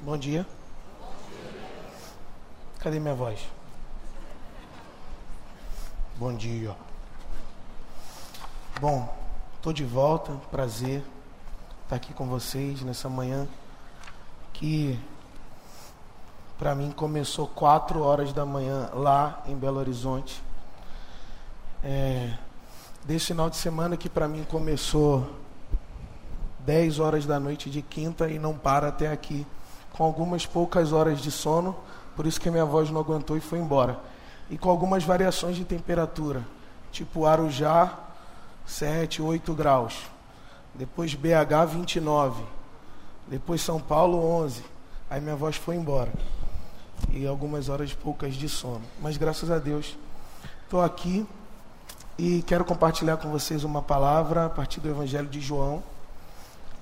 Bom dia. Cadê minha voz? Bom dia. Bom, estou de volta, prazer estar aqui com vocês nessa manhã que para mim começou quatro horas da manhã lá em Belo Horizonte. É, desse final de semana que para mim começou 10 horas da noite de quinta e não para até aqui, com algumas poucas horas de sono, por isso que minha voz não aguentou e foi embora. E com algumas variações de temperatura, tipo Arujá, 7, 8 graus. Depois BH, 29. Depois São Paulo, 11. Aí minha voz foi embora. E algumas horas poucas de sono. Mas graças a Deus, estou aqui e quero compartilhar com vocês uma palavra a partir do Evangelho de João,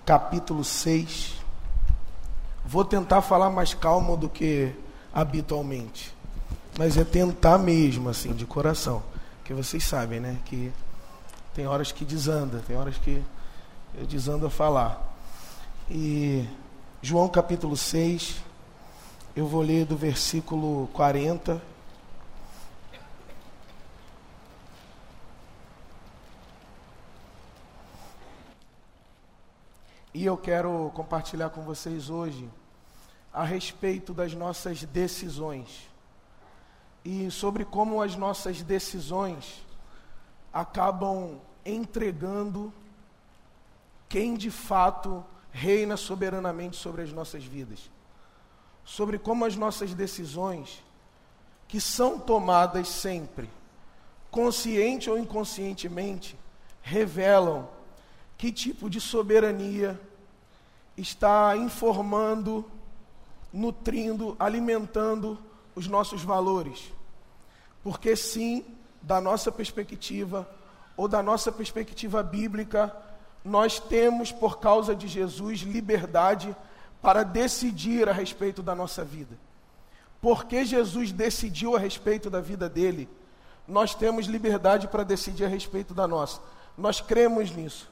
capítulo 6. Vou tentar falar mais calmo do que habitualmente, mas é tentar mesmo, assim, de coração. Porque vocês sabem, né, que tem horas que desanda, tem horas que eu desando a falar. E João capítulo 6, eu vou ler do versículo 40 E eu quero compartilhar com vocês hoje a respeito das nossas decisões e sobre como as nossas decisões acabam entregando quem de fato reina soberanamente sobre as nossas vidas. Sobre como as nossas decisões, que são tomadas sempre, consciente ou inconscientemente, revelam que tipo de soberania está informando, nutrindo, alimentando os nossos valores. Porque, sim, da nossa perspectiva, ou da nossa perspectiva bíblica, nós temos, por causa de Jesus, liberdade para decidir a respeito da nossa vida. Porque Jesus decidiu a respeito da vida dele, nós temos liberdade para decidir a respeito da nossa. Nós cremos nisso.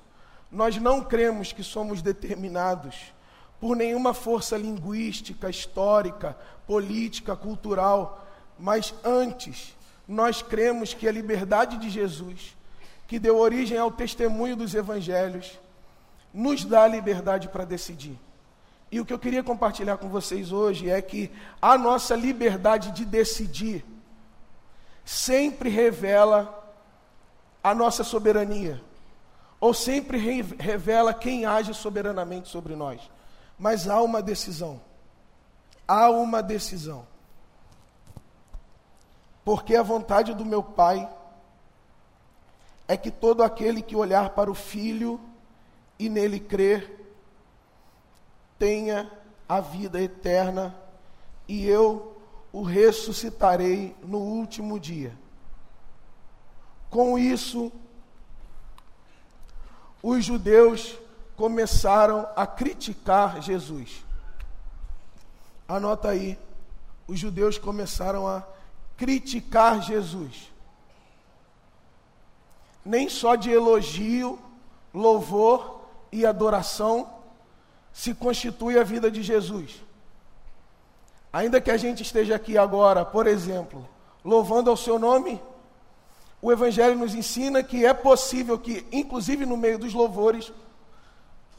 Nós não cremos que somos determinados por nenhuma força linguística, histórica, política, cultural, mas antes, nós cremos que a liberdade de Jesus, que deu origem ao testemunho dos evangelhos, nos dá a liberdade para decidir. E o que eu queria compartilhar com vocês hoje é que a nossa liberdade de decidir sempre revela a nossa soberania ou sempre revela quem age soberanamente sobre nós. Mas há uma decisão. Há uma decisão. Porque a vontade do meu Pai é que todo aquele que olhar para o Filho e nele crer tenha a vida eterna e eu o ressuscitarei no último dia. Com isso, os judeus começaram a criticar Jesus. Anota aí, os judeus começaram a criticar Jesus. Nem só de elogio, louvor e adoração se constitui a vida de Jesus. Ainda que a gente esteja aqui agora, por exemplo, louvando ao seu nome, o Evangelho nos ensina que é possível que, inclusive no meio dos louvores,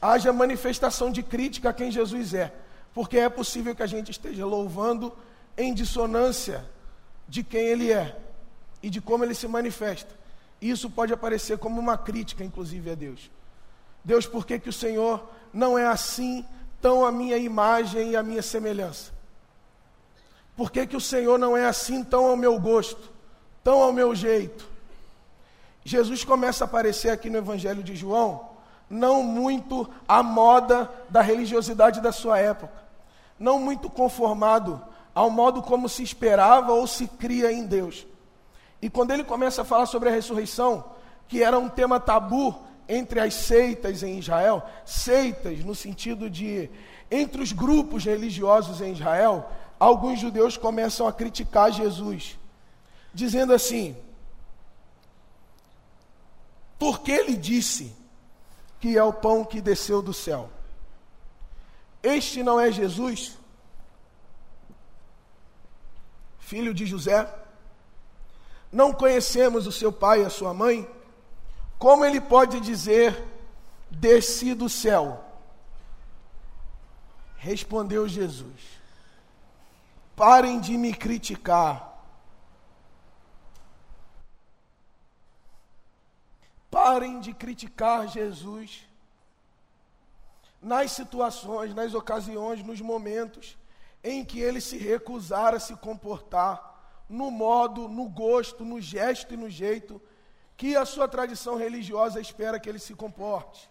haja manifestação de crítica a quem Jesus é, porque é possível que a gente esteja louvando em dissonância de quem Ele é e de como Ele se manifesta. Isso pode aparecer como uma crítica, inclusive, a Deus. Deus, por que, que o Senhor não é assim, tão a minha imagem e a minha semelhança? Por que, que o Senhor não é assim, tão ao meu gosto, tão ao meu jeito? Jesus começa a aparecer aqui no Evangelho de João, não muito à moda da religiosidade da sua época, não muito conformado ao modo como se esperava ou se cria em Deus. E quando ele começa a falar sobre a ressurreição, que era um tema tabu entre as seitas em Israel, seitas no sentido de entre os grupos religiosos em Israel, alguns judeus começam a criticar Jesus, dizendo assim: porque ele disse que é o pão que desceu do céu. Este não é Jesus, filho de José? Não conhecemos o seu pai e a sua mãe? Como ele pode dizer, desci do céu? Respondeu Jesus: Parem de me criticar Parem de criticar Jesus nas situações, nas ocasiões, nos momentos em que ele se recusar a se comportar no modo, no gosto, no gesto e no jeito que a sua tradição religiosa espera que ele se comporte.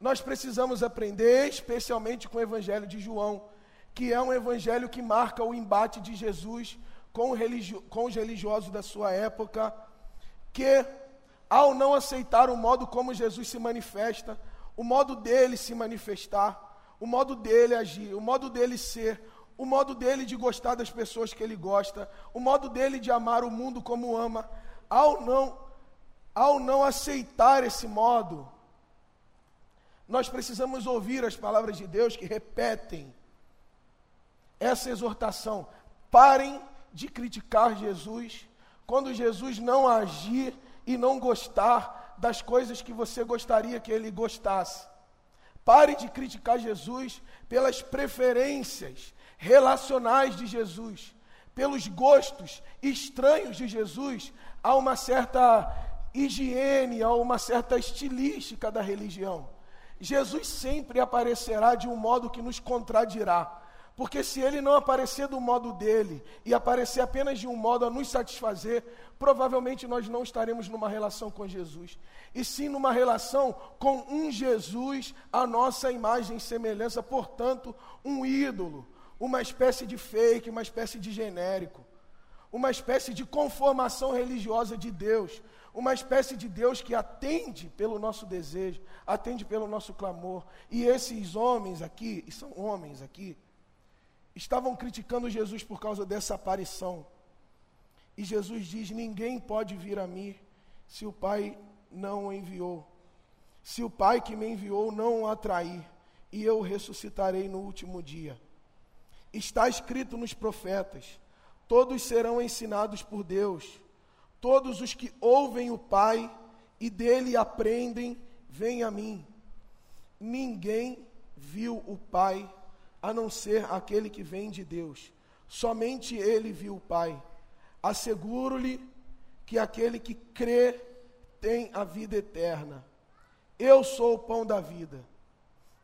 Nós precisamos aprender, especialmente com o Evangelho de João, que é um evangelho que marca o embate de Jesus com, religio com os religiosos da sua época, que, ao não aceitar o modo como Jesus se manifesta, o modo dele se manifestar, o modo dele agir, o modo dele ser, o modo dele de gostar das pessoas que ele gosta, o modo dele de amar o mundo como ama, ao não, ao não aceitar esse modo, nós precisamos ouvir as palavras de Deus que repetem essa exortação. Parem de criticar Jesus quando Jesus não agir e não gostar das coisas que você gostaria que ele gostasse. Pare de criticar Jesus pelas preferências relacionais de Jesus, pelos gostos estranhos de Jesus a uma certa higiene, a uma certa estilística da religião. Jesus sempre aparecerá de um modo que nos contradirá. Porque se ele não aparecer do modo dele e aparecer apenas de um modo a nos satisfazer, provavelmente nós não estaremos numa relação com Jesus. E sim numa relação com um Jesus, a nossa imagem e semelhança, portanto, um ídolo, uma espécie de fake, uma espécie de genérico, uma espécie de conformação religiosa de Deus, uma espécie de Deus que atende pelo nosso desejo, atende pelo nosso clamor. E esses homens aqui, e são homens aqui, estavam criticando Jesus por causa dessa aparição. E Jesus diz: Ninguém pode vir a mim se o Pai não o enviou. Se o Pai que me enviou não o atrair, e eu ressuscitarei no último dia. Está escrito nos profetas: todos serão ensinados por Deus. Todos os que ouvem o Pai e dele aprendem, vêm a mim. Ninguém viu o Pai a não ser aquele que vem de Deus. Somente ele viu o Pai. Asseguro-lhe que aquele que crê tem a vida eterna. Eu sou o pão da vida.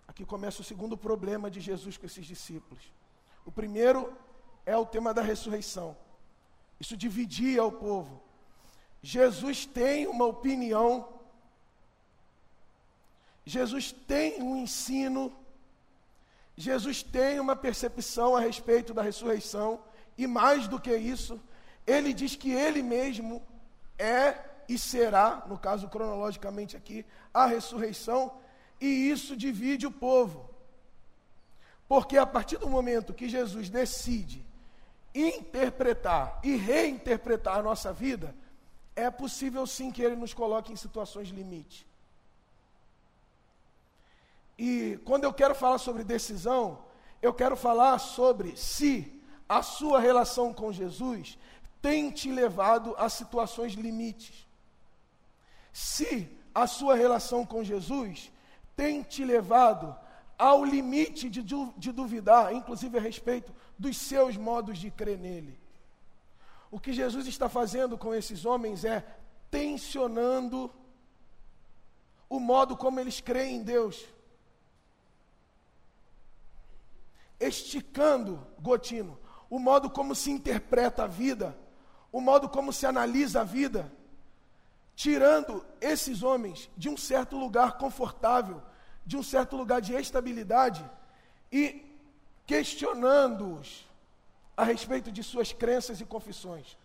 Aqui começa o segundo problema de Jesus com esses discípulos. O primeiro é o tema da ressurreição. Isso dividia o povo. Jesus tem uma opinião, Jesus tem um ensino Jesus tem uma percepção a respeito da ressurreição, e mais do que isso, ele diz que ele mesmo é e será, no caso cronologicamente aqui, a ressurreição, e isso divide o povo. Porque a partir do momento que Jesus decide interpretar e reinterpretar a nossa vida, é possível sim que ele nos coloque em situações limite. E quando eu quero falar sobre decisão, eu quero falar sobre se a sua relação com Jesus tem te levado a situações limites. Se a sua relação com Jesus tem te levado ao limite de, de duvidar, inclusive a respeito dos seus modos de crer nele. O que Jesus está fazendo com esses homens é tensionando o modo como eles creem em Deus. Esticando, Gotino, o modo como se interpreta a vida, o modo como se analisa a vida, tirando esses homens de um certo lugar confortável, de um certo lugar de estabilidade e questionando-os a respeito de suas crenças e confissões.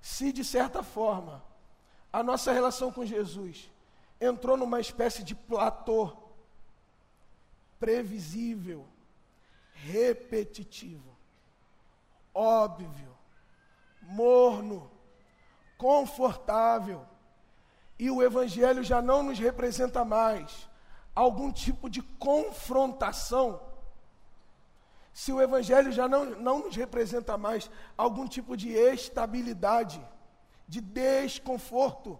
Se de certa forma a nossa relação com Jesus entrou numa espécie de platô previsível, repetitivo, óbvio, morno, confortável. E o Evangelho já não nos representa mais algum tipo de confrontação. se o Evangelho já não, não nos representa mais algum tipo de estabilidade, de desconforto,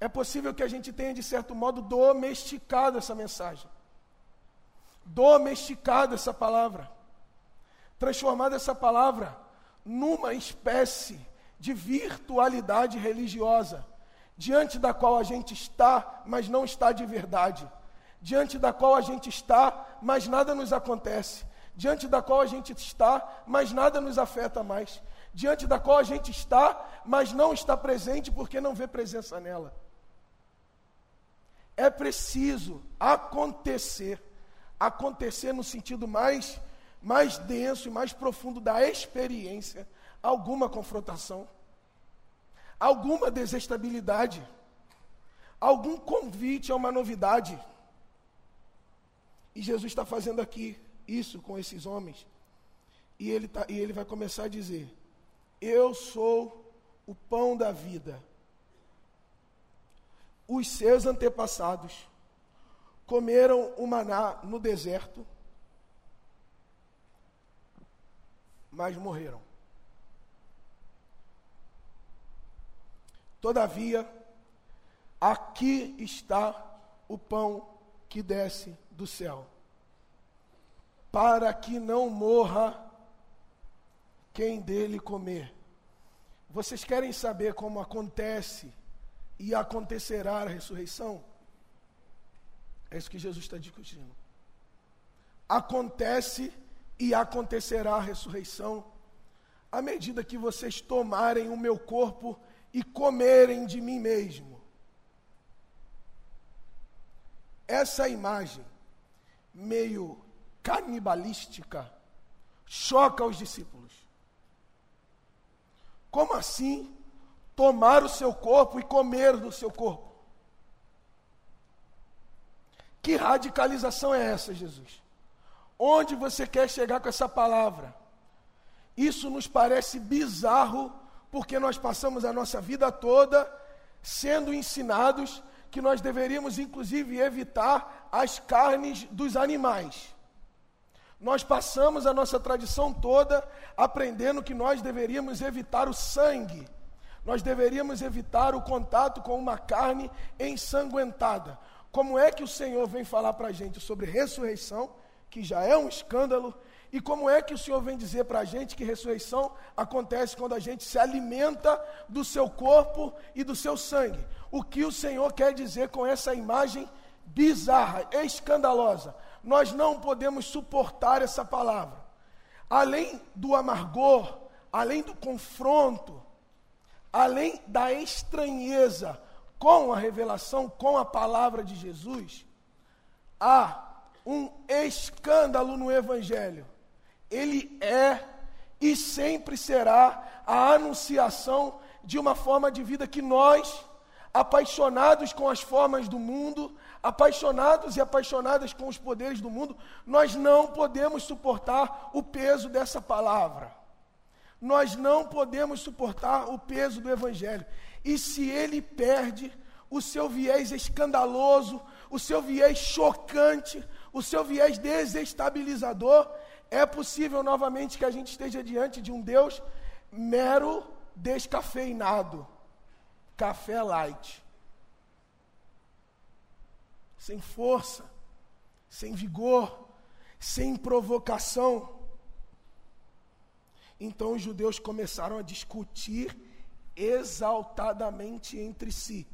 é possível que a gente tenha, de certo modo, domesticado essa mensagem, domesticado essa palavra, transformado essa palavra numa espécie de virtualidade religiosa, diante da qual a gente está, mas não está de verdade, diante da qual a gente está, mas nada nos acontece, diante da qual a gente está, mas nada nos afeta mais, diante da qual a gente está, mas não está presente porque não vê presença nela. É preciso acontecer, acontecer no sentido mais, mais denso e mais profundo da experiência, alguma confrontação, alguma desestabilidade, algum convite a uma novidade. E Jesus está fazendo aqui isso com esses homens. E ele, tá, e ele vai começar a dizer: Eu sou o pão da vida os seus antepassados comeram o maná no deserto, mas morreram. Todavia, aqui está o pão que desce do céu, para que não morra quem dele comer. Vocês querem saber como acontece e acontecerá a ressurreição. É isso que Jesus está discutindo. Acontece e acontecerá a ressurreição à medida que vocês tomarem o meu corpo e comerem de mim mesmo. Essa imagem, meio canibalística, choca os discípulos. Como assim tomar o seu corpo e comer do seu corpo. Que radicalização é essa, Jesus? Onde você quer chegar com essa palavra? Isso nos parece bizarro, porque nós passamos a nossa vida toda sendo ensinados que nós deveríamos, inclusive, evitar as carnes dos animais. Nós passamos a nossa tradição toda aprendendo que nós deveríamos evitar o sangue nós deveríamos evitar o contato com uma carne ensanguentada. Como é que o Senhor vem falar para a gente sobre ressurreição, que já é um escândalo, e como é que o Senhor vem dizer para a gente que ressurreição acontece quando a gente se alimenta do seu corpo e do seu sangue? O que o Senhor quer dizer com essa imagem bizarra, escandalosa? Nós não podemos suportar essa palavra. Além do amargor, além do confronto, além da estranheza com a revelação, com a palavra de Jesus, há um escândalo no Evangelho. Ele é e sempre será a anunciação de uma forma de vida que nós, apaixonados com as formas do mundo, apaixonados e apaixonadas com os poderes do mundo, nós não podemos suportar o peso dessa palavra. Nós não podemos suportar o peso do Evangelho. E se ele perde o seu viés escandaloso, o seu viés chocante, o seu viés desestabilizador, é possível novamente que a gente esteja diante de um Deus mero descafeinado, café light, sem força, sem vigor, sem provocação. Então os judeus começaram a discutir exaltadamente entre si: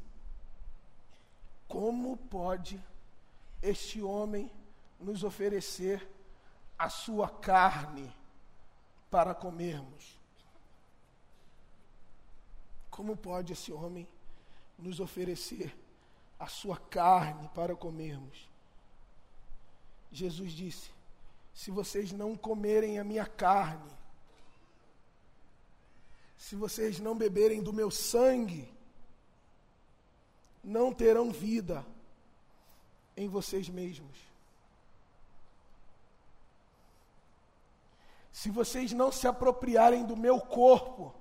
como pode este homem nos oferecer a sua carne para comermos? Como pode esse homem nos oferecer a sua carne para comermos? Jesus disse: Se vocês não comerem a minha carne se vocês não beberem do meu sangue, não terão vida em vocês mesmos. Se vocês não se apropriarem do meu corpo,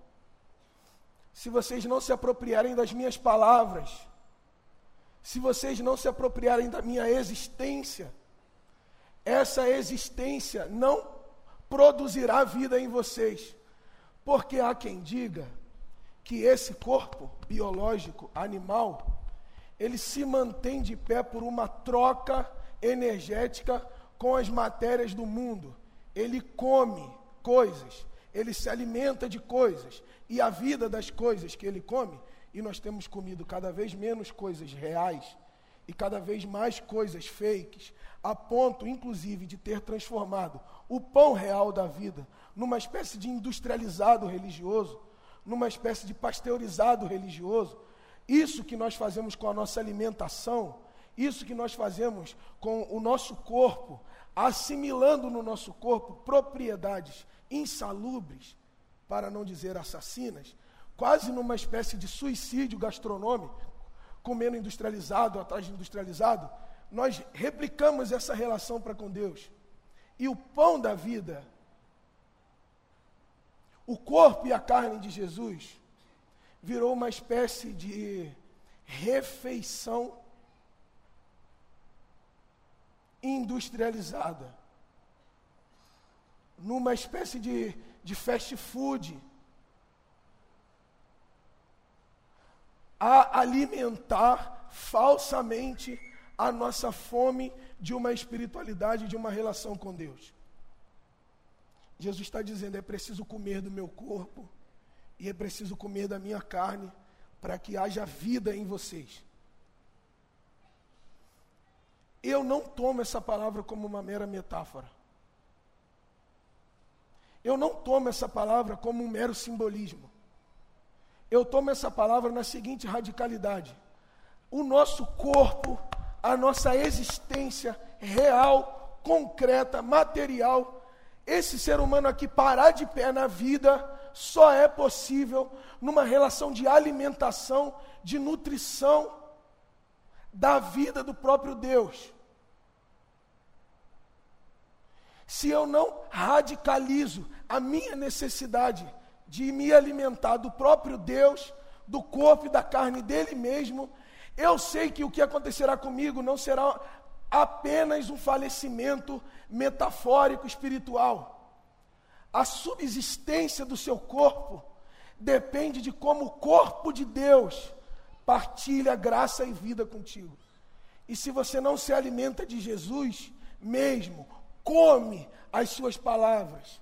se vocês não se apropriarem das minhas palavras, se vocês não se apropriarem da minha existência, essa existência não produzirá vida em vocês. Porque há quem diga que esse corpo biológico, animal, ele se mantém de pé por uma troca energética com as matérias do mundo. Ele come coisas, ele se alimenta de coisas, e a vida das coisas que ele come, e nós temos comido cada vez menos coisas reais e cada vez mais coisas fakes, a ponto, inclusive, de ter transformado o pão real da vida numa espécie de industrializado religioso, numa espécie de pasteurizado religioso. Isso que nós fazemos com a nossa alimentação, isso que nós fazemos com o nosso corpo, assimilando no nosso corpo propriedades insalubres, para não dizer assassinas, quase numa espécie de suicídio gastronômico, comendo industrializado atrás de industrializado, nós replicamos essa relação para com Deus. E o pão da vida, o corpo e a carne de Jesus, virou uma espécie de refeição industrializada, numa espécie de, de fast food, a alimentar falsamente a nossa fome de uma espiritualidade, de uma relação com Deus. Jesus está dizendo: é preciso comer do meu corpo e é preciso comer da minha carne para que haja vida em vocês. Eu não tomo essa palavra como uma mera metáfora. Eu não tomo essa palavra como um mero simbolismo. Eu tomo essa palavra na seguinte radicalidade: o nosso corpo a nossa existência real, concreta, material. Esse ser humano aqui parar de pé na vida só é possível numa relação de alimentação, de nutrição da vida do próprio Deus. Se eu não radicalizo a minha necessidade de me alimentar do próprio Deus, do corpo e da carne dele mesmo, eu sei que o que acontecerá comigo não será apenas um falecimento metafórico espiritual. A subsistência do seu corpo depende de como o corpo de Deus partilha graça e vida contigo. E se você não se alimenta de Jesus mesmo, come as suas palavras.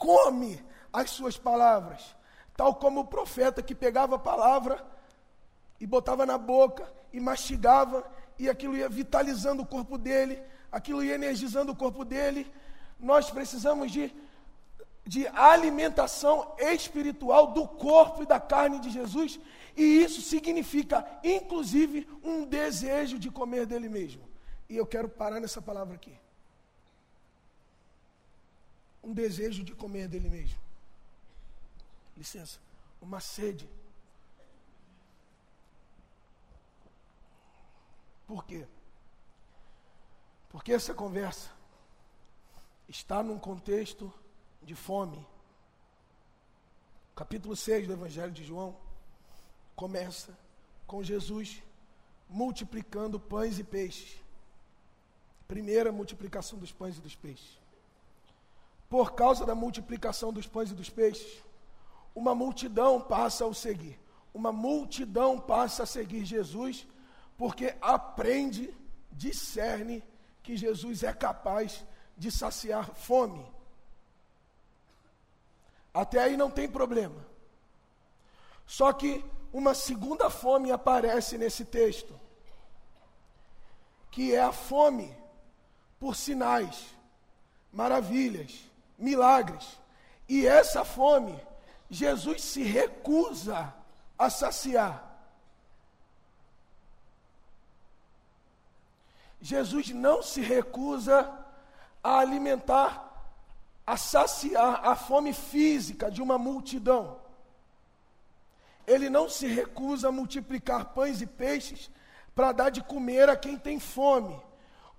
Come as suas palavras. Tal como o profeta que pegava a palavra e botava na boca e mastigava, e aquilo ia vitalizando o corpo dele, aquilo ia energizando o corpo dele. Nós precisamos de, de alimentação espiritual do corpo e da carne de Jesus, e isso significa, inclusive, um desejo de comer dele mesmo. E eu quero parar nessa palavra aqui. Um desejo de comer dele mesmo. Licença, uma sede Por quê? Porque essa conversa está num contexto de fome. capítulo 6 do Evangelho de João começa com Jesus multiplicando pães e peixes. Primeira multiplicação dos pães e dos peixes. Por causa da multiplicação dos pães e dos peixes, uma multidão passa a o seguir. Uma multidão passa a seguir Jesus porque aprende, discerne que Jesus é capaz de saciar fome. Até aí não tem problema. Só que uma segunda fome aparece nesse texto, que é a fome por sinais, maravilhas, milagres. E essa fome, Jesus se recusa a saciar. Jesus não se recusa a alimentar, a saciar a fome física de uma multidão. Ele não se recusa a multiplicar pães e peixes para dar de comer a quem tem fome,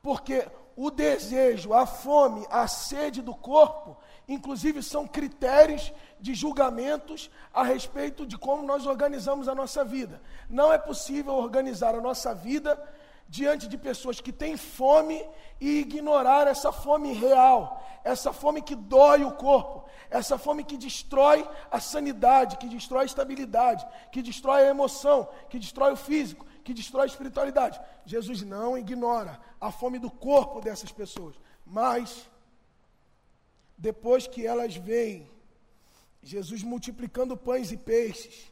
porque o desejo, a fome, a sede do corpo, inclusive são critérios de julgamentos a respeito de como nós organizamos a nossa vida. Não é possível organizar a nossa vida diante de pessoas que têm fome e ignorar essa fome real, essa fome que dói o corpo, essa fome que destrói a sanidade, que destrói a estabilidade, que destrói a emoção, que destrói o físico, que destrói a espiritualidade. Jesus não ignora a fome do corpo dessas pessoas, mas depois que elas veem Jesus multiplicando pães e peixes,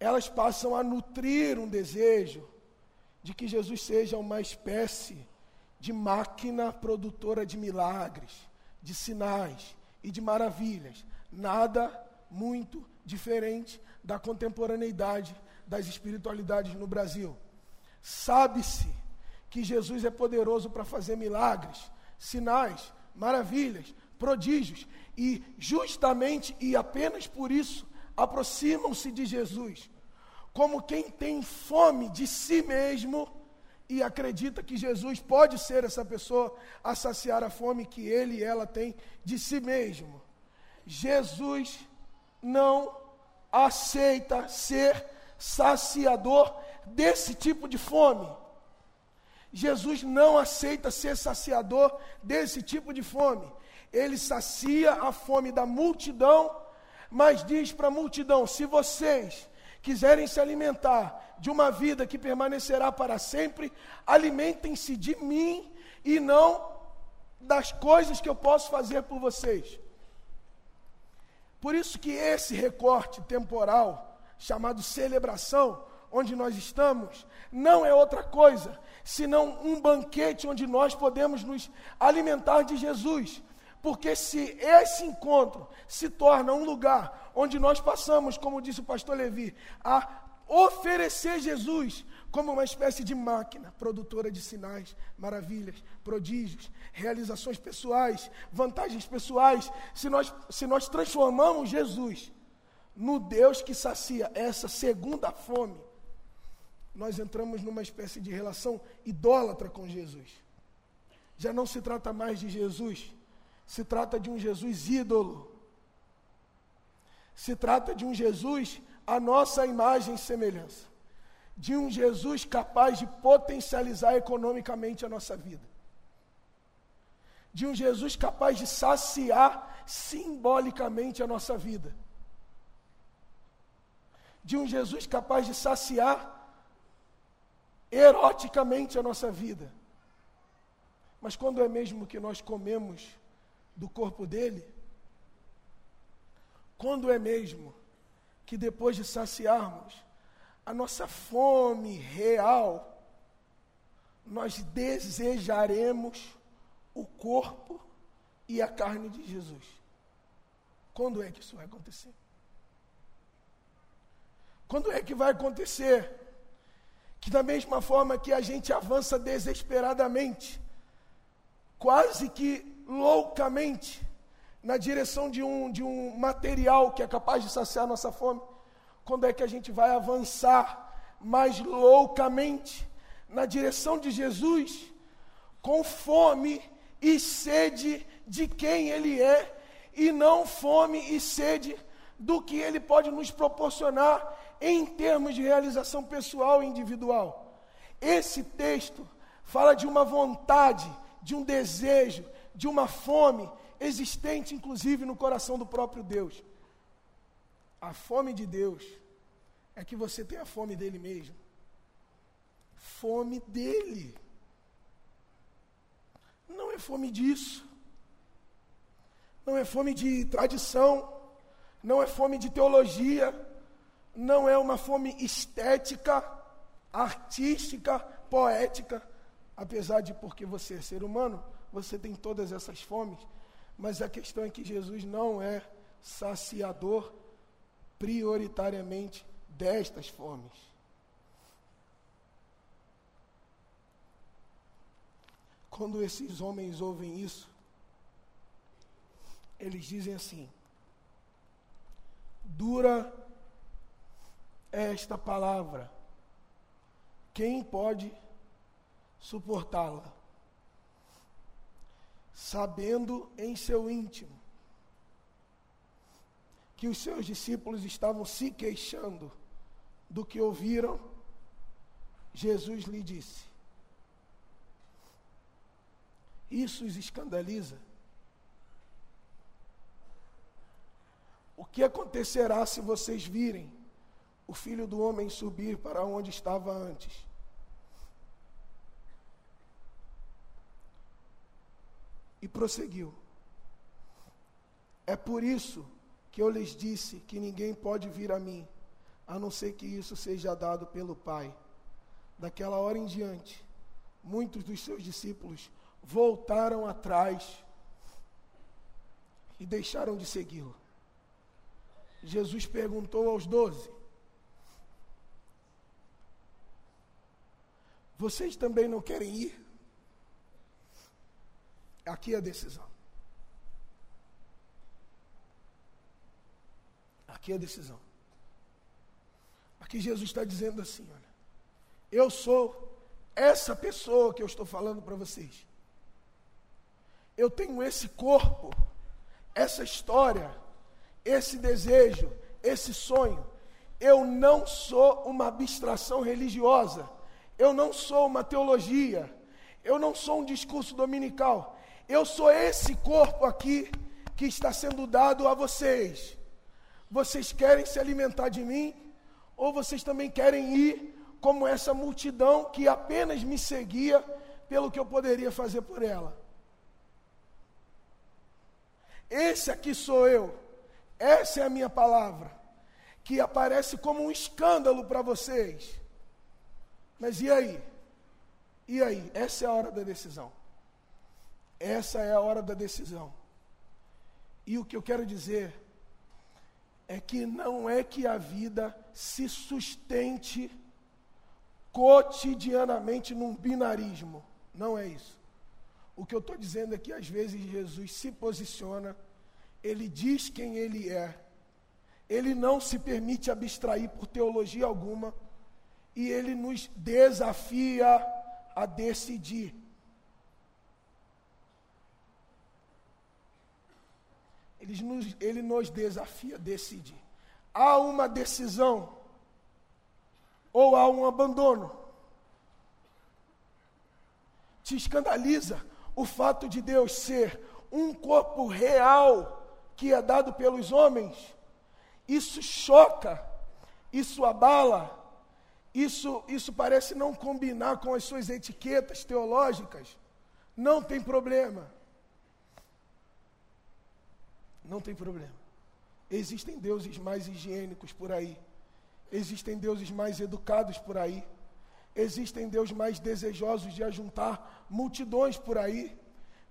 elas passam a nutrir um desejo de que Jesus seja uma espécie de máquina produtora de milagres, de sinais e de maravilhas. Nada muito diferente da contemporaneidade das espiritualidades no Brasil. Sabe-se que Jesus é poderoso para fazer milagres, sinais, maravilhas, prodígios, e justamente e apenas por isso aproximam-se de Jesus, como quem tem fome de si mesmo e acredita que Jesus pode ser essa pessoa a saciar a fome que ele e ela têm de si mesmo. Jesus não aceita ser saciador desse tipo de fome. Jesus não aceita ser saciador desse tipo de fome. Ele sacia a fome da multidão, mas diz para a multidão: se vocês quiserem se alimentar de uma vida que permanecerá para sempre, alimentem-se de mim e não das coisas que eu posso fazer por vocês. Por isso que esse recorte temporal, chamado celebração, onde nós estamos, não é outra coisa senão um banquete onde nós podemos nos alimentar de Jesus. Porque se esse encontro se torna um lugar onde nós passamos, como disse o pastor Levi, a oferecer Jesus como uma espécie de máquina produtora de sinais, maravilhas, prodígios, realizações pessoais, vantagens pessoais, se nós, se nós transformamos Jesus no Deus que sacia essa segunda fome, nós entramos numa espécie de relação idólatra com Jesus. Já não se trata mais de Jesus se trata de um Jesus ídolo. Se trata de um Jesus a nossa imagem e semelhança. De um Jesus capaz de potencializar economicamente a nossa vida. De um Jesus capaz de saciar simbolicamente a nossa vida. De um Jesus capaz de saciar eroticamente a nossa vida. Mas quando é mesmo que nós comemos do corpo dele? Quando é mesmo que depois de saciarmos a nossa fome real, nós desejaremos o corpo e a carne de Jesus? Quando é que isso vai acontecer? Quando é que vai acontecer? Que da mesma forma que a gente avança desesperadamente, quase que loucamente na direção de um, de um material que é capaz de saciar nossa fome, quando é que a gente vai avançar mais loucamente na direção de Jesus, com fome e sede de quem Ele é, e não fome e sede do que Ele pode nos proporcionar em termos de realização pessoal e individual. Esse texto fala de uma vontade, de um desejo, de uma fome existente, inclusive, no coração do próprio Deus. A fome de Deus é que você tenha fome dele mesmo. Fome dele. Não é fome disso. Não é fome de tradição. Não é fome de teologia. Não é uma fome estética, artística, poética. Apesar de porque você é ser humano, você tem todas essas fomes, mas a questão é que Jesus não é saciador prioritariamente destas fomes. Quando esses homens ouvem isso, eles dizem assim: dura esta palavra, quem pode suportá-la? sabendo em seu íntimo que os seus discípulos estavam se queixando do que ouviram, Jesus lhe disse: Isso os escandaliza. O que acontecerá se vocês virem o filho do homem subir para onde estava antes? E prosseguiu. É por isso que eu lhes disse que ninguém pode vir a mim, a não ser que isso seja dado pelo Pai. Daquela hora em diante, muitos dos seus discípulos voltaram atrás e deixaram de segui-lo. Jesus perguntou aos doze: Vocês também não querem ir? Aqui é a decisão. Aqui é a decisão. Aqui Jesus está dizendo assim: olha, eu sou essa pessoa que eu estou falando para vocês. Eu tenho esse corpo, essa história esse desejo, esse sonho. Eu não sou uma abstração religiosa, eu não sou uma teologia, eu não sou um discurso dominical. Eu sou esse corpo aqui que está sendo dado a vocês. Vocês querem se alimentar de mim? Ou vocês também querem ir como essa multidão que apenas me seguia pelo que eu poderia fazer por ela? Esse aqui sou eu. Essa é a minha palavra, que aparece como um escândalo para vocês. Mas e aí? E aí? Essa é a hora da decisão. Essa é a hora da decisão. E o que eu quero dizer é que não é que a vida se sustente cotidianamente num binarismo. Não é isso. O que eu estou dizendo é que às vezes Jesus se posiciona ele diz quem ele é, ele não se permite abstrair por teologia alguma, e ele nos desafia a decidir. Ele nos, ele nos desafia a decidir. Há uma decisão, ou há um abandono. Te escandaliza o fato de Deus ser um corpo real que é dado pelos homens, isso choca, isso abala, isso, isso parece não combinar com as suas etiquetas teológicas. Não tem problema. Não tem problema. Existem deuses mais higiênicos por aí. Existem deuses mais educados por aí. Existem deuses mais desejosos de ajuntar multidões por aí.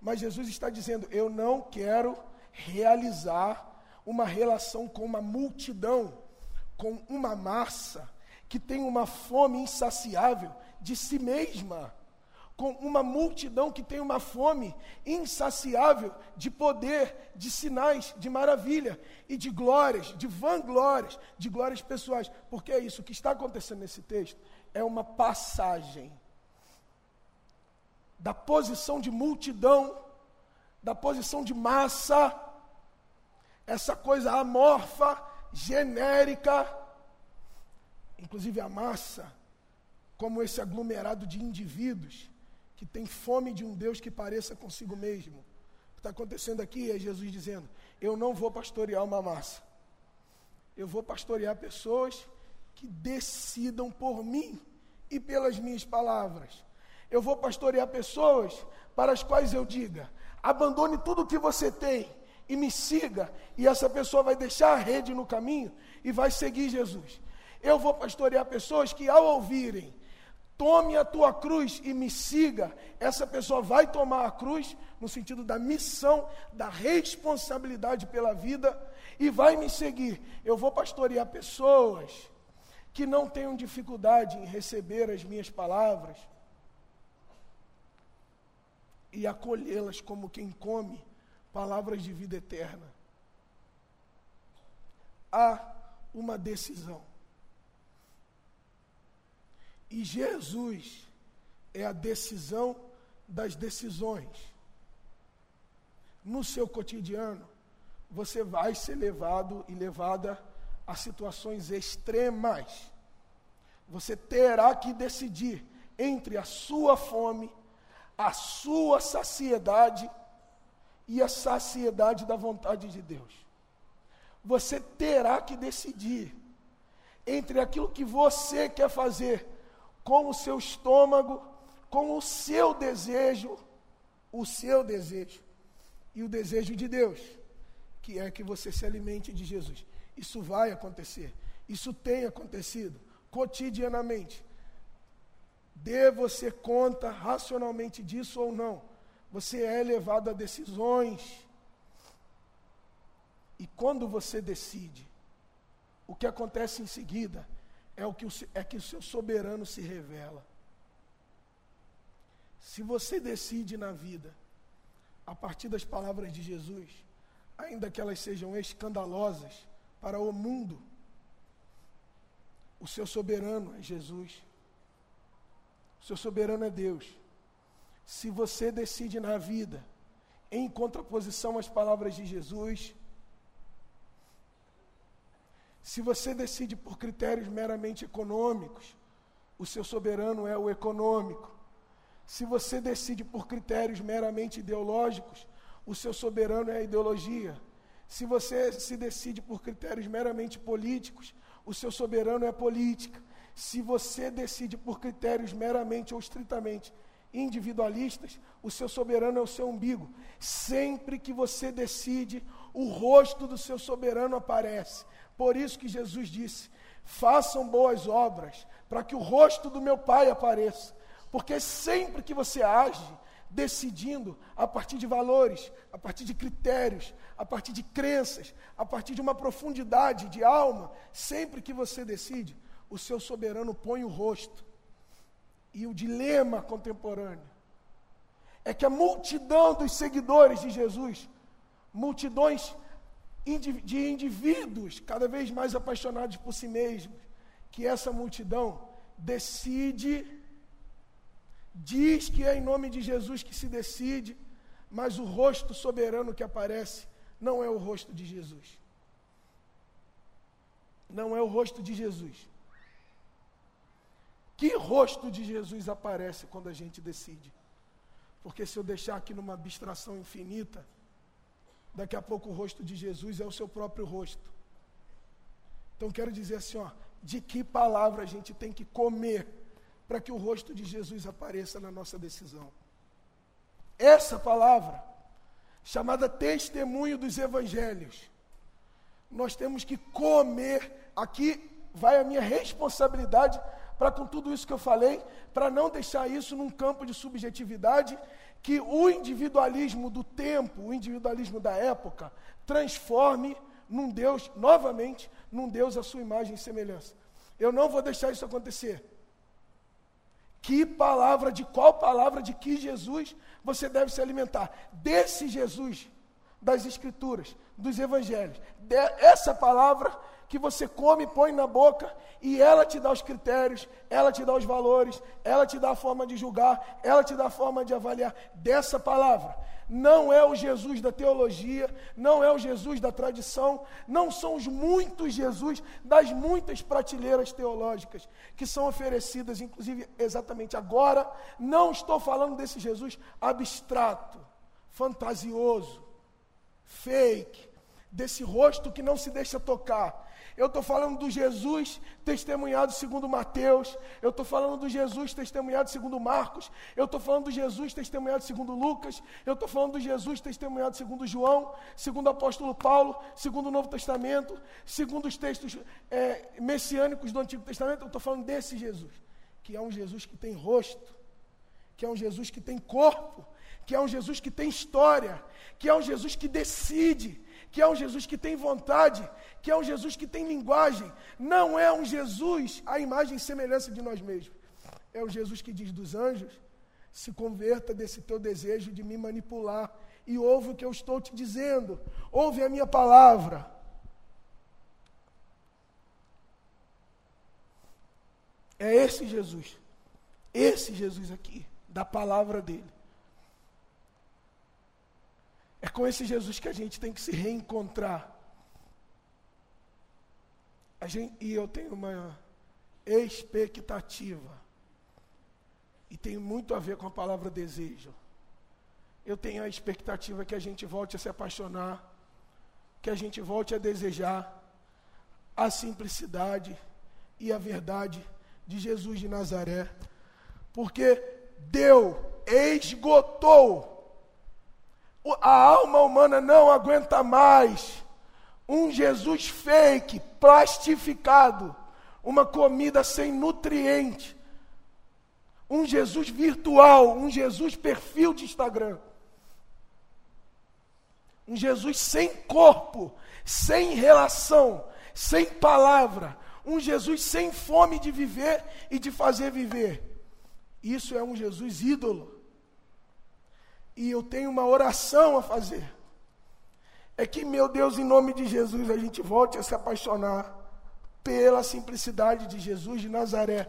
Mas Jesus está dizendo: Eu não quero realizar uma relação com uma multidão, com uma massa que tem uma fome insaciável de si mesma, com uma multidão que tem uma fome insaciável de poder, de sinais, de maravilha e de glórias, de vanglórias, de glórias pessoais. Porque é isso, o que está acontecendo nesse texto é uma passagem da posição de multidão, da posição de massa, essa coisa amorfa, genérica, inclusive a massa, como esse aglomerado de indivíduos que tem fome de um Deus que pareça consigo mesmo. O que está acontecendo aqui é Jesus dizendo: Eu não vou pastorear uma massa, eu vou pastorear pessoas que decidam por mim e pelas minhas palavras. Eu vou pastorear pessoas para as quais eu diga: abandone tudo o que você tem e me siga, e essa pessoa vai deixar a rede no caminho e vai seguir Jesus. Eu vou pastorear pessoas que, ao ouvirem, tome a tua cruz e me siga, essa pessoa vai tomar a cruz, no sentido da missão, da responsabilidade pela vida, e vai me seguir. Eu vou pastorear pessoas que não tenham dificuldade em receber as minhas palavras e acolhê-las como quem come palavras de vida eterna. Há uma decisão. E Jesus é a decisão das decisões. No seu cotidiano, você vai ser levado e levada a situações extremas. Você terá que decidir entre a sua fome, a sua saciedade e a saciedade da vontade de Deus. Você terá que decidir entre aquilo que você quer fazer com o seu estômago, com o seu desejo, o seu desejo e o desejo de Deus, que é que você se alimente de Jesus. Isso vai acontecer, isso tem acontecido cotidianamente. Dê você conta racionalmente disso ou não. Você é levado a decisões. E quando você decide, o que acontece em seguida é, o que o, é que o seu soberano se revela. Se você decide na vida, a partir das palavras de Jesus, ainda que elas sejam escandalosas para o mundo, o seu soberano é Jesus. O seu soberano é Deus. Se você decide na vida, em contraposição às palavras de Jesus, se você decide por critérios meramente econômicos, o seu soberano é o econômico. Se você decide por critérios meramente ideológicos, o seu soberano é a ideologia. Se você se decide por critérios meramente políticos, o seu soberano é a política. Se você decide por critérios meramente ou estritamente individualistas, o seu soberano é o seu umbigo. Sempre que você decide, o rosto do seu soberano aparece. Por isso que Jesus disse: façam boas obras, para que o rosto do meu Pai apareça. Porque sempre que você age, decidindo a partir de valores, a partir de critérios, a partir de crenças, a partir de uma profundidade de alma, sempre que você decide, o seu soberano põe o rosto. E o dilema contemporâneo é que a multidão dos seguidores de Jesus, multidões de indivíduos cada vez mais apaixonados por si mesmos, que essa multidão decide, diz que é em nome de Jesus que se decide, mas o rosto soberano que aparece não é o rosto de Jesus. Não é o rosto de Jesus. Que rosto de Jesus aparece quando a gente decide? Porque se eu deixar aqui numa abstração infinita, daqui a pouco o rosto de Jesus é o seu próprio rosto. Então quero dizer assim, ó, de que palavra a gente tem que comer para que o rosto de Jesus apareça na nossa decisão? Essa palavra, chamada testemunho dos evangelhos, nós temos que comer. Aqui vai a minha responsabilidade para com tudo isso que eu falei, para não deixar isso num campo de subjetividade, que o individualismo do tempo, o individualismo da época, transforme num Deus, novamente, num Deus à sua imagem e semelhança. Eu não vou deixar isso acontecer. Que palavra, de qual palavra, de que Jesus você deve se alimentar? Desse Jesus das Escrituras, dos Evangelhos. De, essa palavra que você come, põe na boca e ela te dá os critérios, ela te dá os valores, ela te dá a forma de julgar, ela te dá a forma de avaliar dessa palavra. Não é o Jesus da teologia, não é o Jesus da tradição, não são os muitos Jesus das muitas prateleiras teológicas que são oferecidas, inclusive exatamente agora. Não estou falando desse Jesus abstrato, fantasioso, fake, desse rosto que não se deixa tocar, eu estou falando do Jesus testemunhado segundo Mateus. Eu estou falando do Jesus testemunhado segundo Marcos. Eu estou falando do Jesus testemunhado segundo Lucas. Eu estou falando do Jesus testemunhado segundo João, segundo o apóstolo Paulo, segundo o Novo Testamento, segundo os textos é, messiânicos do Antigo Testamento. Eu estou falando desse Jesus, que é um Jesus que tem rosto, que é um Jesus que tem corpo, que é um Jesus que tem história, que é um Jesus que decide, que é um Jesus que tem vontade, que é um Jesus que tem linguagem. Não é um Jesus à imagem e semelhança de nós mesmos. É um Jesus que diz dos anjos: se converta desse teu desejo de me manipular e ouve o que eu estou te dizendo, ouve a minha palavra. É esse Jesus, esse Jesus aqui, da palavra dele. É com esse Jesus que a gente tem que se reencontrar. Gente, e eu tenho uma expectativa E tem muito a ver com a palavra desejo. Eu tenho a expectativa que a gente volte a se apaixonar, que a gente volte a desejar a simplicidade e a verdade de Jesus de Nazaré, porque deu, esgotou. A alma humana não aguenta mais um Jesus fake, plastificado, uma comida sem nutriente, um Jesus virtual, um Jesus perfil de Instagram, um Jesus sem corpo, sem relação, sem palavra, um Jesus sem fome de viver e de fazer viver. Isso é um Jesus ídolo. E eu tenho uma oração a fazer. É que, meu Deus, em nome de Jesus, a gente volte a se apaixonar pela simplicidade de Jesus de Nazaré.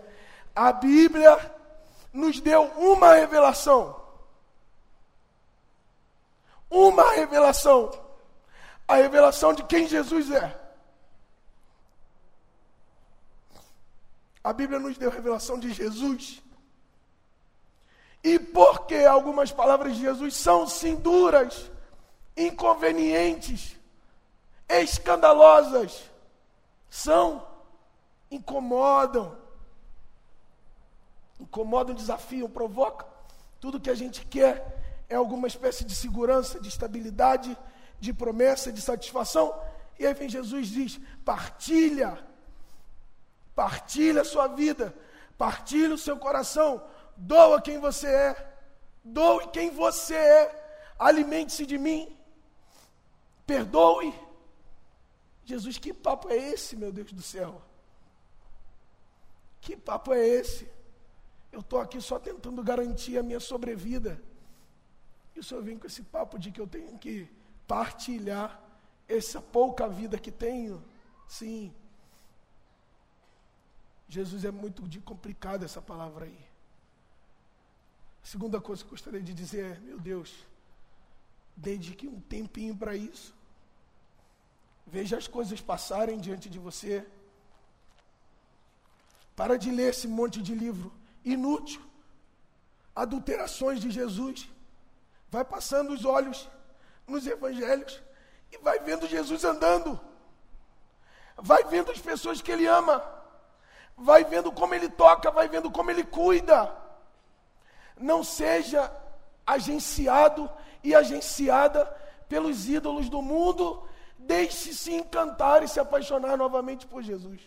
A Bíblia nos deu uma revelação. Uma revelação. A revelação de quem Jesus é. A Bíblia nos deu a revelação de Jesus. E porque algumas palavras de Jesus são sim duras, inconvenientes, escandalosas, são, incomodam, incomodam, desafiam, provocam. Tudo que a gente quer é alguma espécie de segurança, de estabilidade, de promessa, de satisfação. E aí vem Jesus diz: partilha Partilhe a sua vida, partilhe o seu coração, doa quem você é, doe quem você é, alimente-se de mim, perdoe. Jesus, que papo é esse, meu Deus do céu? Que papo é esse? Eu estou aqui só tentando garantir a minha sobrevida. E o Senhor vem com esse papo de que eu tenho que partilhar essa pouca vida que tenho? Sim. Jesus é muito complicado essa palavra aí. Segunda coisa que gostaria de dizer é, meu Deus, dedique um tempinho para isso. Veja as coisas passarem diante de você. Para de ler esse monte de livro inútil. Adulterações de Jesus. Vai passando os olhos nos evangelhos e vai vendo Jesus andando. Vai vendo as pessoas que ele ama vai vendo como ele toca, vai vendo como ele cuida. Não seja agenciado e agenciada pelos ídolos do mundo, deixe-se encantar e se apaixonar novamente por Jesus.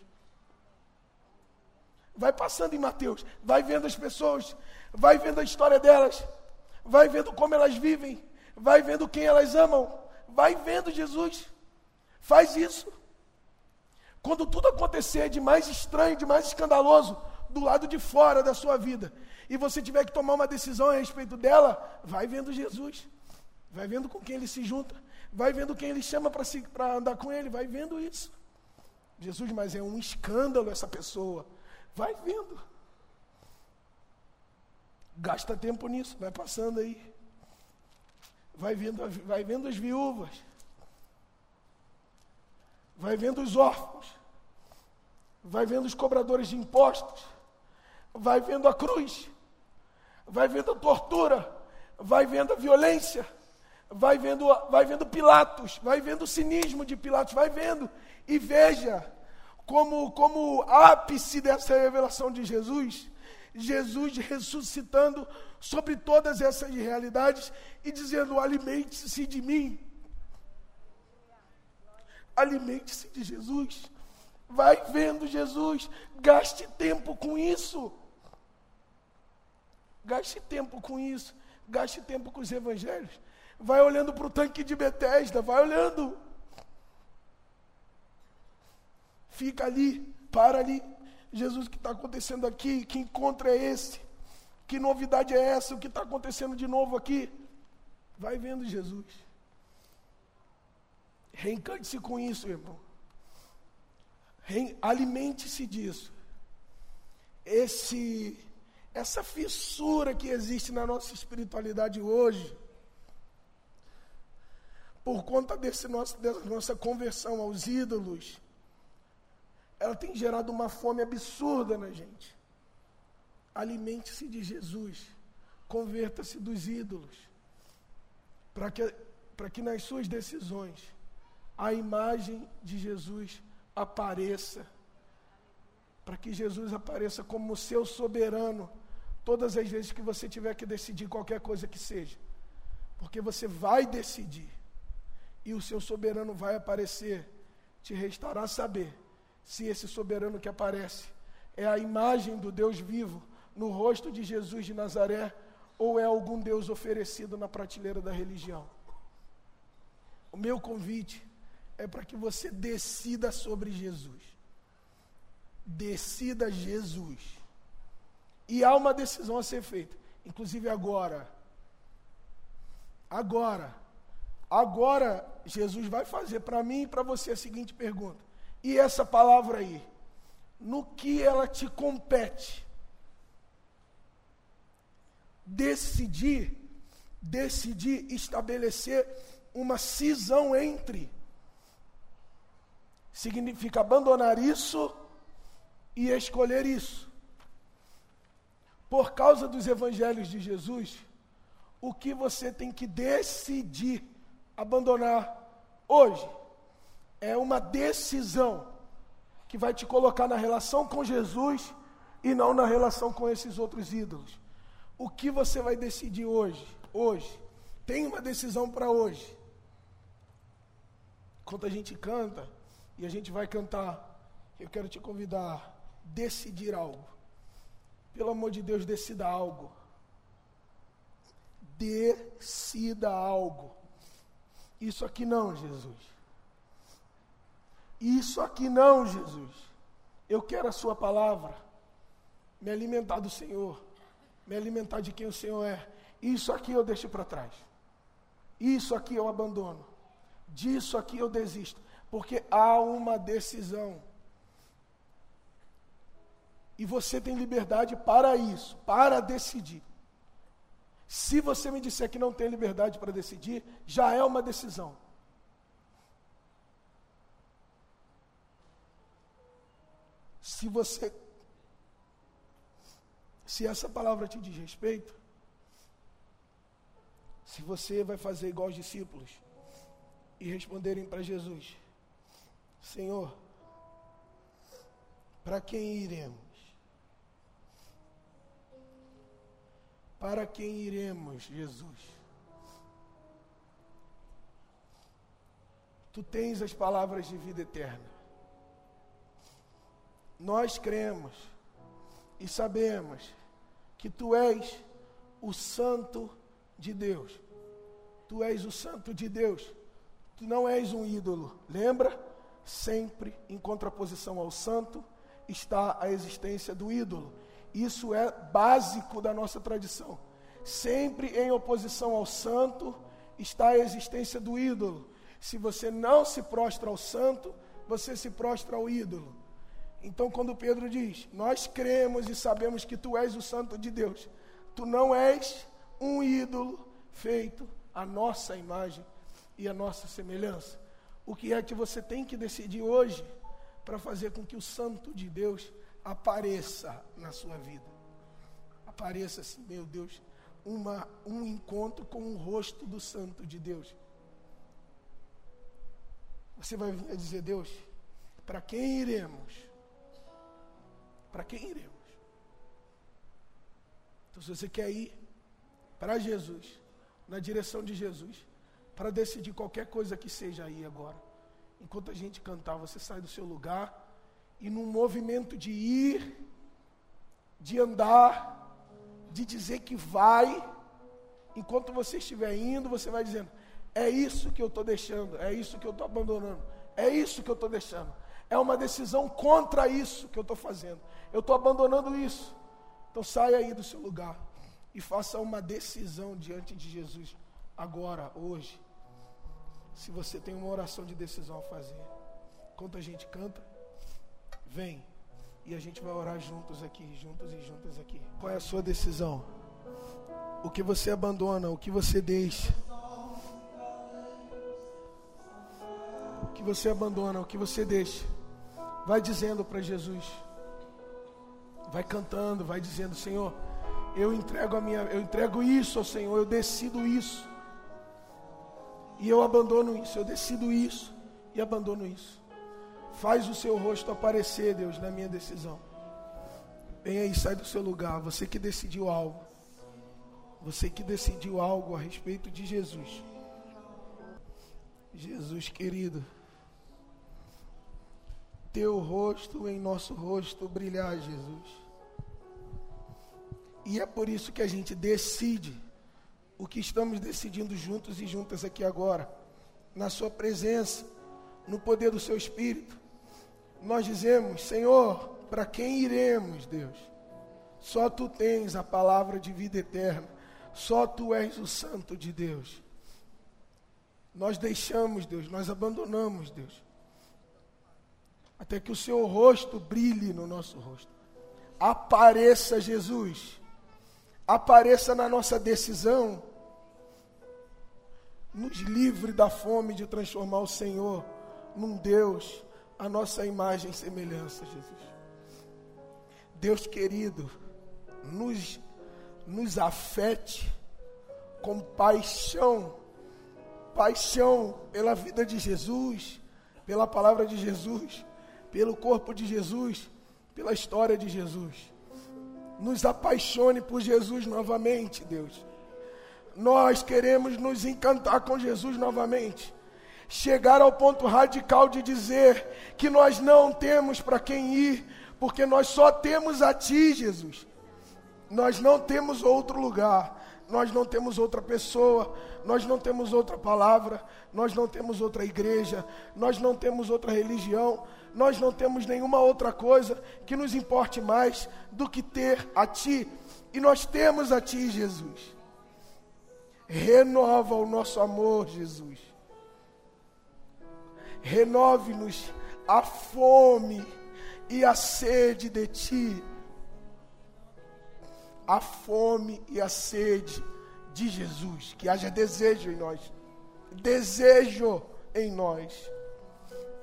Vai passando em Mateus, vai vendo as pessoas, vai vendo a história delas, vai vendo como elas vivem, vai vendo quem elas amam, vai vendo Jesus. Faz isso. Quando tudo acontecer de mais estranho, de mais escandaloso, do lado de fora da sua vida, e você tiver que tomar uma decisão a respeito dela, vai vendo Jesus, vai vendo com quem ele se junta, vai vendo quem ele chama para andar com ele, vai vendo isso. Jesus, mas é um escândalo essa pessoa. Vai vendo. Gasta tempo nisso, vai passando aí. Vai vendo, vai vendo as viúvas vai vendo os órfãos, vai vendo os cobradores de impostos, vai vendo a cruz, vai vendo a tortura, vai vendo a violência, vai vendo, vai vendo Pilatos, vai vendo o cinismo de Pilatos, vai vendo e veja como, como ápice dessa revelação de Jesus, Jesus ressuscitando sobre todas essas realidades e dizendo: alimente-se de mim, Alimente-se de Jesus. Vai vendo Jesus. Gaste tempo com isso. Gaste tempo com isso. Gaste tempo com os evangelhos. Vai olhando para o tanque de Betesda. Vai olhando. Fica ali. Para ali. Jesus, o que está acontecendo aqui? Que encontro é esse? Que novidade é essa? O que está acontecendo de novo aqui? Vai vendo Jesus. Reencante-se com isso, irmão. Alimente-se disso. Esse, essa fissura que existe na nossa espiritualidade hoje, por conta desse nosso, dessa nossa conversão aos ídolos, ela tem gerado uma fome absurda na gente. alimente-se de Jesus, converta-se dos ídolos, para que, que nas suas decisões a imagem de Jesus apareça, para que Jesus apareça como seu soberano, todas as vezes que você tiver que decidir qualquer coisa que seja, porque você vai decidir, e o seu soberano vai aparecer, te restará saber se esse soberano que aparece é a imagem do Deus vivo no rosto de Jesus de Nazaré ou é algum Deus oferecido na prateleira da religião. O meu convite é para que você decida sobre Jesus. Decida Jesus. E há uma decisão a ser feita, inclusive agora. Agora. Agora, Jesus vai fazer para mim e para você a seguinte pergunta: e essa palavra aí? No que ela te compete? Decidir, decidir estabelecer uma cisão entre. Significa abandonar isso e escolher isso. Por causa dos evangelhos de Jesus, o que você tem que decidir abandonar hoje é uma decisão que vai te colocar na relação com Jesus e não na relação com esses outros ídolos. O que você vai decidir hoje? Hoje. Tem uma decisão para hoje. Enquanto a gente canta, e a gente vai cantar, eu quero te convidar a decidir algo. Pelo amor de Deus, decida algo. Decida algo. Isso aqui não, Jesus. Isso aqui não, Jesus. Eu quero a Sua palavra. Me alimentar do Senhor. Me alimentar de quem o Senhor é. Isso aqui eu deixo para trás. Isso aqui eu abandono. Disso aqui eu desisto. Porque há uma decisão. E você tem liberdade para isso, para decidir. Se você me disser que não tem liberdade para decidir, já é uma decisão. Se você. Se essa palavra te diz respeito, se você vai fazer igual os discípulos e responderem para Jesus: Senhor, para quem iremos? Para quem iremos, Jesus? Tu tens as palavras de vida eterna nós cremos e sabemos que tu és o Santo de Deus. Tu és o Santo de Deus. Tu não és um ídolo. Lembra? Sempre em contraposição ao santo está a existência do ídolo. Isso é básico da nossa tradição. Sempre em oposição ao santo está a existência do ídolo. Se você não se prostra ao santo, você se prostra ao ídolo. Então, quando Pedro diz: Nós cremos e sabemos que tu és o Santo de Deus, tu não és um ídolo feito à nossa imagem e à nossa semelhança. O que é que você tem que decidir hoje para fazer com que o Santo de Deus apareça na sua vida? Apareça assim, meu Deus, uma, um encontro com o rosto do Santo de Deus. Você vai dizer, Deus, para quem iremos? para quem iremos? Então, se você quer ir para Jesus, na direção de Jesus, para decidir qualquer coisa que seja aí agora, enquanto a gente cantar, você sai do seu lugar e num movimento de ir, de andar, de dizer que vai, enquanto você estiver indo, você vai dizendo: é isso que eu estou deixando, é isso que eu estou abandonando, é isso que eu estou deixando. É uma decisão contra isso que eu estou fazendo. Eu estou abandonando isso. Então saia aí do seu lugar e faça uma decisão diante de Jesus agora, hoje. Se você tem uma oração de decisão a fazer, enquanto a gente canta, vem e a gente vai orar juntos aqui, juntos e juntas aqui. Qual é a sua decisão? O que você abandona, o que você deixa? O que você abandona, o que você deixa? Vai dizendo para Jesus. Vai cantando, vai dizendo, Senhor, eu entrego a minha, eu entrego isso ao Senhor, eu decido isso. E eu abandono isso, eu decido isso e abandono isso. Faz o seu rosto aparecer, Deus, na minha decisão. Vem aí, sai do seu lugar. Você que decidiu algo. Você que decidiu algo a respeito de Jesus. Jesus querido. Teu rosto em nosso rosto brilhar, Jesus. E é por isso que a gente decide o que estamos decidindo juntos e juntas aqui agora, na Sua presença, no poder do Seu Espírito. Nós dizemos, Senhor, para quem iremos, Deus? Só Tu tens a palavra de vida eterna, só Tu és o Santo de Deus. Nós deixamos, Deus, nós abandonamos, Deus, até que o Seu rosto brilhe no nosso rosto. Apareça, Jesus apareça na nossa decisão, nos livre da fome de transformar o Senhor num Deus, a nossa imagem e semelhança, Jesus. Deus querido, nos, nos afete com paixão, paixão pela vida de Jesus, pela palavra de Jesus, pelo corpo de Jesus, pela história de Jesus nos apaixone por Jesus novamente, Deus. Nós queremos nos encantar com Jesus novamente. Chegar ao ponto radical de dizer que nós não temos para quem ir, porque nós só temos a Ti, Jesus. Nós não temos outro lugar, nós não temos outra pessoa, nós não temos outra palavra, nós não temos outra igreja, nós não temos outra religião, nós não temos nenhuma outra coisa que nos importe mais do que ter a Ti. E nós temos a Ti, Jesus. Renova o nosso amor, Jesus. Renove-nos a fome e a sede de Ti. A fome e a sede de Jesus. Que haja desejo em nós. Desejo em nós.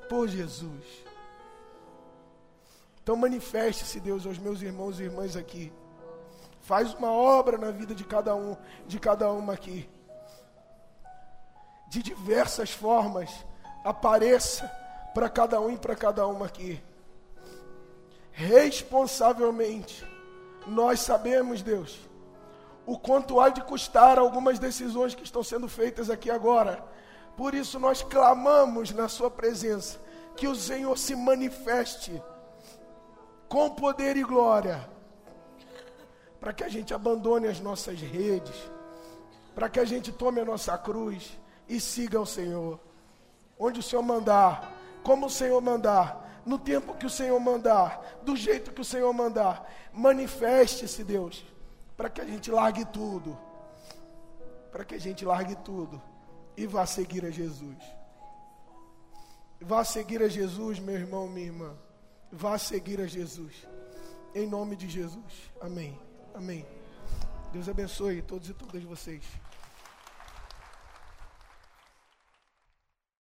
Por Jesus. Então manifeste-se, Deus, aos meus irmãos e irmãs aqui. Faz uma obra na vida de cada um, de cada uma aqui. De diversas formas, apareça para cada um e para cada uma aqui. Responsavelmente, nós sabemos, Deus, o quanto há de custar algumas decisões que estão sendo feitas aqui agora. Por isso nós clamamos na Sua presença que o Senhor se manifeste com poder e glória, para que a gente abandone as nossas redes, para que a gente tome a nossa cruz e siga o Senhor. Onde o Senhor mandar, como o Senhor mandar, no tempo que o Senhor mandar, do jeito que o Senhor mandar, manifeste-se, Deus, para que a gente largue tudo, para que a gente largue tudo e vá seguir a Jesus. Vá seguir a Jesus, meu irmão, minha irmã. Vá seguir a Jesus. Em nome de Jesus. Amém. Amém. Deus abençoe todos e todas vocês.